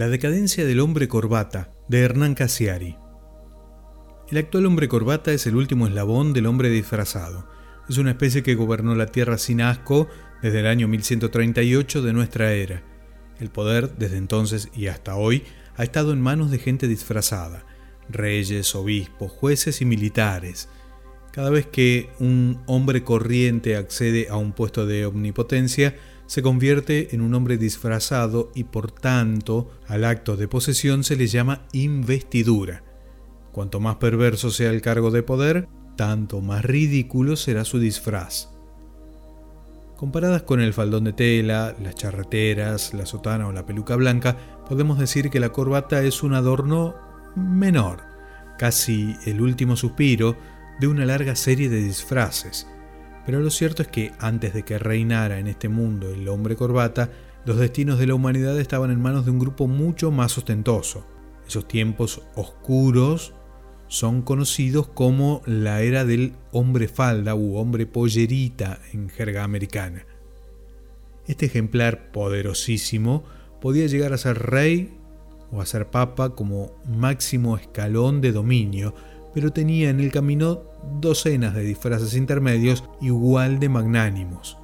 La decadencia del hombre corbata, de Hernán Casiari. El actual hombre corbata es el último eslabón del hombre disfrazado. Es una especie que gobernó la Tierra sin asco desde el año 1138 de nuestra era. El poder, desde entonces y hasta hoy, ha estado en manos de gente disfrazada, reyes, obispos, jueces y militares. Cada vez que un hombre corriente accede a un puesto de omnipotencia, se convierte en un hombre disfrazado y por tanto al acto de posesión se le llama investidura. Cuanto más perverso sea el cargo de poder, tanto más ridículo será su disfraz. Comparadas con el faldón de tela, las charreteras, la sotana o la peluca blanca, podemos decir que la corbata es un adorno menor, casi el último suspiro de una larga serie de disfraces. Pero lo cierto es que antes de que reinara en este mundo el hombre corbata, los destinos de la humanidad estaban en manos de un grupo mucho más ostentoso. Esos tiempos oscuros son conocidos como la era del hombre falda u hombre pollerita en jerga americana. Este ejemplar poderosísimo podía llegar a ser rey o a ser papa como máximo escalón de dominio, pero tenía en el camino docenas de disfraces intermedios igual de magnánimos.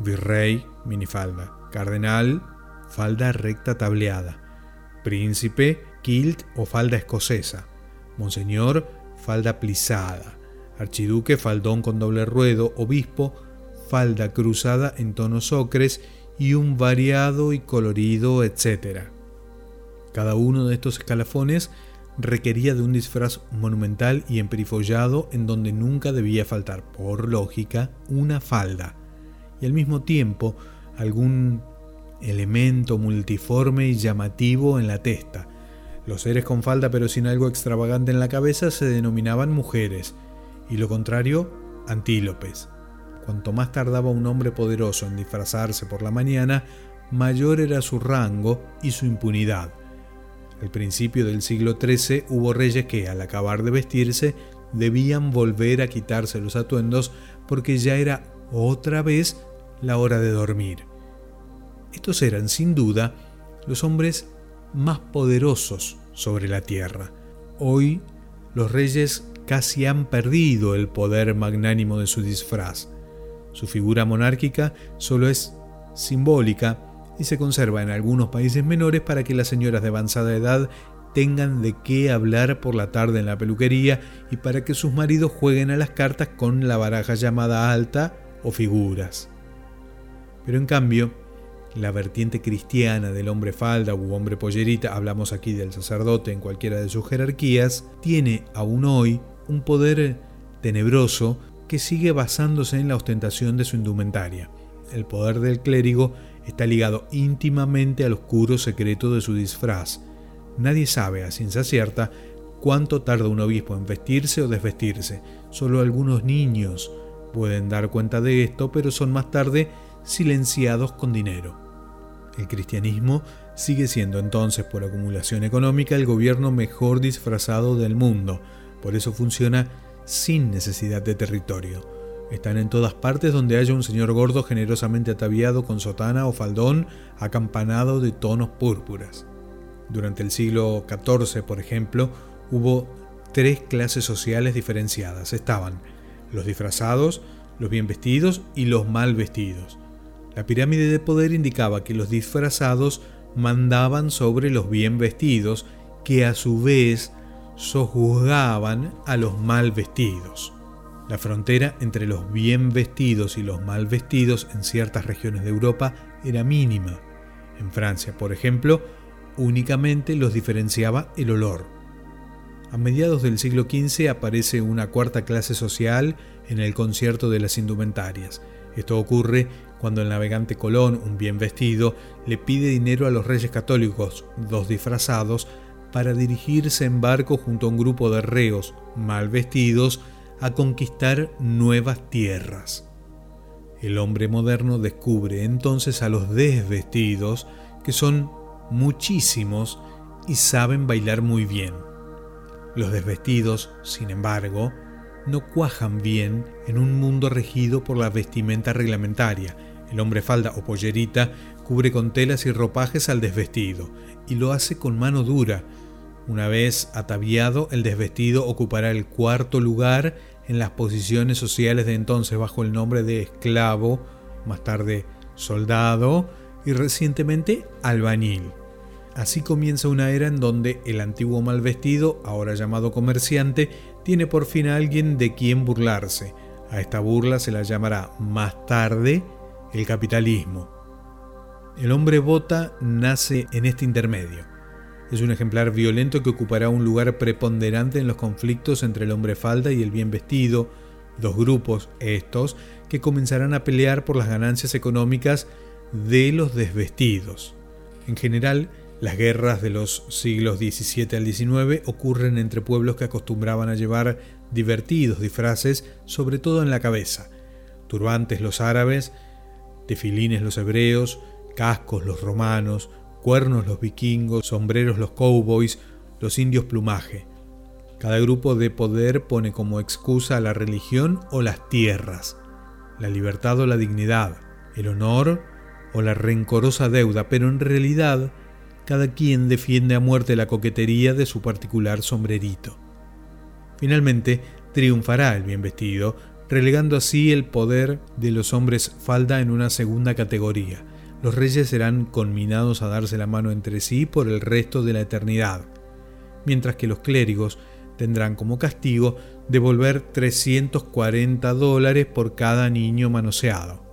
Virrey, minifalda. Cardenal, falda recta tableada. Príncipe, kilt o falda escocesa. Monseñor, falda plisada, archiduque, faldón con doble ruedo, obispo, falda cruzada en tonos ocres y un variado y colorido, etc. Cada uno de estos escalafones requería de un disfraz monumental y emperifollado en donde nunca debía faltar, por lógica, una falda, y al mismo tiempo algún elemento multiforme y llamativo en la testa, los seres con falda pero sin algo extravagante en la cabeza se denominaban mujeres, y lo contrario, antílopes. Cuanto más tardaba un hombre poderoso en disfrazarse por la mañana, mayor era su rango y su impunidad. Al principio del siglo XIII hubo reyes que, al acabar de vestirse, debían volver a quitarse los atuendos porque ya era otra vez la hora de dormir. Estos eran, sin duda, los hombres más poderosos sobre la tierra. Hoy los reyes casi han perdido el poder magnánimo de su disfraz. Su figura monárquica solo es simbólica y se conserva en algunos países menores para que las señoras de avanzada edad tengan de qué hablar por la tarde en la peluquería y para que sus maridos jueguen a las cartas con la baraja llamada alta o figuras. Pero en cambio, la vertiente cristiana del hombre falda u hombre pollerita, hablamos aquí del sacerdote en cualquiera de sus jerarquías, tiene aún hoy un poder tenebroso que sigue basándose en la ostentación de su indumentaria. El poder del clérigo está ligado íntimamente al oscuro secreto de su disfraz. Nadie sabe a ciencia cierta cuánto tarda un obispo en vestirse o desvestirse. Solo algunos niños pueden dar cuenta de esto, pero son más tarde silenciados con dinero. El cristianismo sigue siendo entonces por acumulación económica el gobierno mejor disfrazado del mundo, por eso funciona sin necesidad de territorio. Están en todas partes donde haya un señor gordo generosamente ataviado con sotana o faldón acampanado de tonos púrpuras. Durante el siglo XIV, por ejemplo, hubo tres clases sociales diferenciadas. Estaban los disfrazados, los bien vestidos y los mal vestidos. La pirámide de poder indicaba que los disfrazados mandaban sobre los bien vestidos, que a su vez sojuzgaban a los mal vestidos. La frontera entre los bien vestidos y los mal vestidos en ciertas regiones de Europa era mínima. En Francia, por ejemplo, únicamente los diferenciaba el olor. A mediados del siglo XV aparece una cuarta clase social en el concierto de las indumentarias. Esto ocurre cuando el navegante Colón, un bien vestido, le pide dinero a los reyes católicos, dos disfrazados, para dirigirse en barco junto a un grupo de reos mal vestidos a conquistar nuevas tierras. El hombre moderno descubre entonces a los desvestidos, que son muchísimos y saben bailar muy bien. Los desvestidos, sin embargo, no cuajan bien en un mundo regido por la vestimenta reglamentaria, El hombre falda o pollerita cubre con telas y ropajes al desvestido y lo hace con mano dura. Una vez ataviado, el desvestido ocupará el cuarto lugar en las posiciones sociales de entonces bajo el nombre de esclavo, más tarde soldado y recientemente albañil. Así comienza una era en donde el antiguo mal vestido, ahora llamado comerciante, tiene por fin a alguien de quien burlarse. A esta burla se la llamará más tarde el capitalismo. El hombre bota nace en este intermedio. Es un ejemplar violento que ocupará un lugar preponderante en los conflictos entre el hombre falda y el bien vestido, dos grupos, estos, que comenzarán a pelear por las ganancias económicas de los desvestidos. En general, las guerras de los siglos XVII al XIX ocurren entre pueblos que acostumbraban a llevar divertidos disfraces, sobre todo en la cabeza. Turbantes los árabes, tefilines los hebreos, cascos los romanos, cuernos los vikingos, sombreros los cowboys, los indios plumaje. Cada grupo de poder pone como excusa la religión o las tierras, la libertad o la dignidad, el honor o la rencorosa deuda, pero en realidad cada quien defiende a muerte la coquetería de su particular sombrerito. Finalmente, triunfará el bien vestido, relegando así el poder de los hombres falda en una segunda categoría. Los reyes serán conminados a darse la mano entre sí por el resto de la eternidad, mientras que los clérigos tendrán como castigo devolver 340 dólares por cada niño manoseado.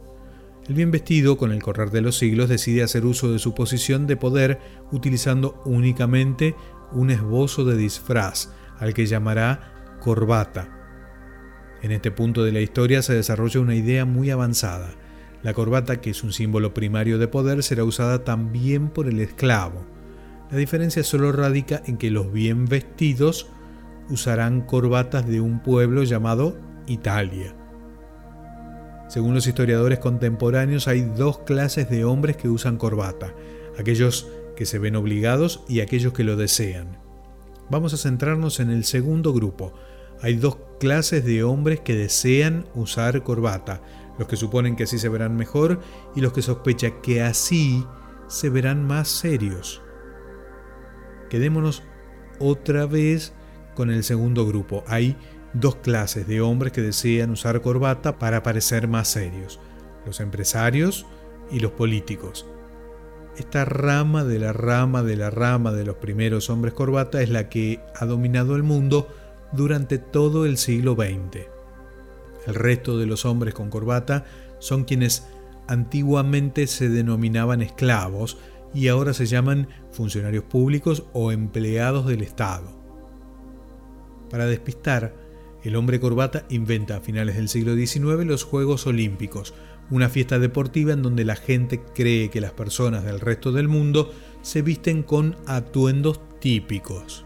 El bien vestido, con el correr de los siglos, decide hacer uso de su posición de poder utilizando únicamente un esbozo de disfraz, al que llamará corbata. En este punto de la historia se desarrolla una idea muy avanzada. La corbata, que es un símbolo primario de poder, será usada también por el esclavo. La diferencia solo radica en que los bien vestidos usarán corbatas de un pueblo llamado Italia. Según los historiadores contemporáneos hay dos clases de hombres que usan corbata, aquellos que se ven obligados y aquellos que lo desean. Vamos a centrarnos en el segundo grupo. Hay dos clases de hombres que desean usar corbata, los que suponen que así se verán mejor y los que sospechan que así se verán más serios. Quedémonos otra vez con el segundo grupo. Hay dos clases de hombres que desean usar corbata para parecer más serios, los empresarios y los políticos. Esta rama de la rama de la rama de los primeros hombres corbata es la que ha dominado el mundo durante todo el siglo XX. El resto de los hombres con corbata son quienes antiguamente se denominaban esclavos y ahora se llaman funcionarios públicos o empleados del Estado. Para despistar, el hombre corbata inventa a finales del siglo XIX los Juegos Olímpicos, una fiesta deportiva en donde la gente cree que las personas del resto del mundo se visten con atuendos típicos.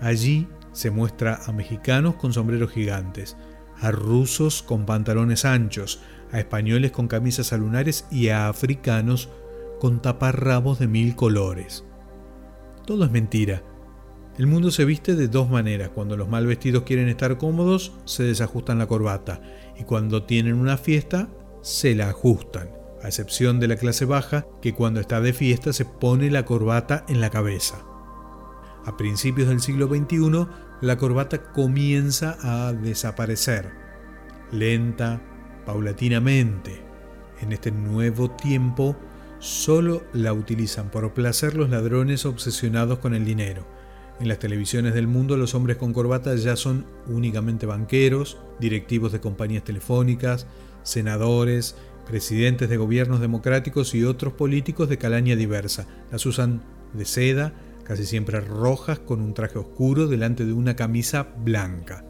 Allí se muestra a mexicanos con sombreros gigantes, a rusos con pantalones anchos, a españoles con camisas alunares y a africanos con taparrabos de mil colores. Todo es mentira, el mundo se viste de dos maneras. Cuando los mal vestidos quieren estar cómodos, se desajustan la corbata. Y cuando tienen una fiesta, se la ajustan. A excepción de la clase baja, que cuando está de fiesta se pone la corbata en la cabeza. A principios del siglo XXI, la corbata comienza a desaparecer. Lenta, paulatinamente. En este nuevo tiempo, solo la utilizan por placer los ladrones obsesionados con el dinero en las televisiones del mundo los hombres con corbata ya son únicamente banqueros, directivos de compañías telefónicas, senadores, presidentes de gobiernos democráticos y otros políticos de calaña diversa. Las usan de seda, casi siempre rojas, con un traje oscuro delante de una camisa blanca.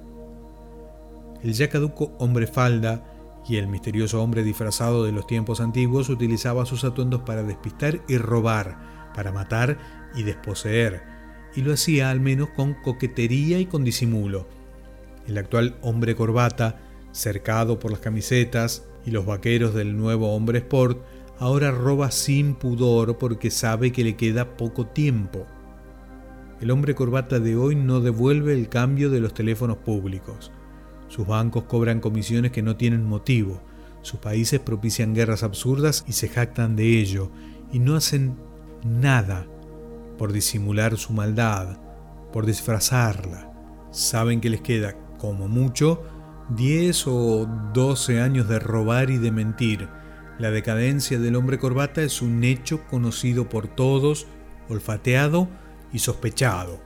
El ya caduco hombre falda y el misterioso hombre disfrazado de los tiempos antiguos utilizaba sus atuendos para despistar y robar, para matar y desposeer y lo hacía al menos con coquetería y con disimulo. El actual hombre corbata, cercado por las camisetas y los vaqueros del nuevo hombre sport, ahora roba sin pudor porque sabe que le queda poco tiempo. El hombre corbata de hoy no devuelve el cambio de los teléfonos públicos. Sus bancos cobran comisiones que no tienen motivo. Sus países propician guerras absurdas y se jactan de ello, y no hacen nada por disimular su maldad, por disfrazarla. Saben que les queda, como mucho, 10 o 12 años de robar y de mentir. La decadencia del hombre corbata es un hecho conocido por todos, olfateado y sospechado.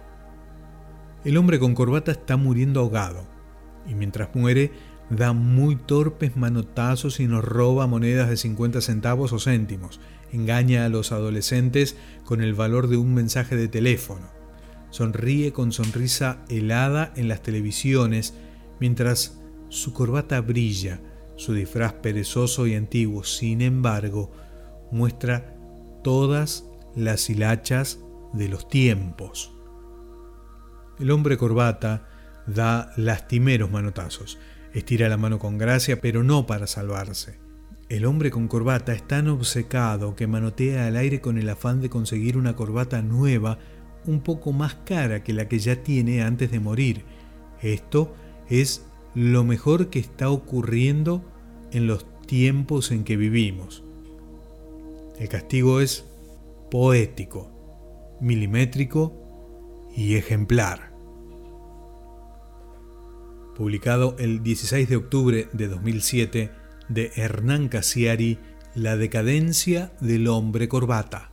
El hombre con corbata está muriendo ahogado, y mientras muere, da muy torpes manotazos y nos roba monedas de 50 centavos o céntimos. Engaña a los adolescentes con el valor de un mensaje de teléfono. Sonríe con sonrisa helada en las televisiones mientras su corbata brilla, su disfraz perezoso y antiguo, sin embargo, muestra todas las hilachas de los tiempos. El hombre corbata da lastimeros manotazos Estira la mano con gracia, pero no para salvarse. El hombre con corbata es tan obcecado que manotea al aire con el afán de conseguir una corbata nueva un poco más cara que la que ya tiene antes de morir. Esto es lo mejor que está ocurriendo en los tiempos en que vivimos. El castigo es poético, milimétrico y ejemplar publicado el 16 de octubre de 2007 de Hernán Casiari, La decadencia del hombre corbata.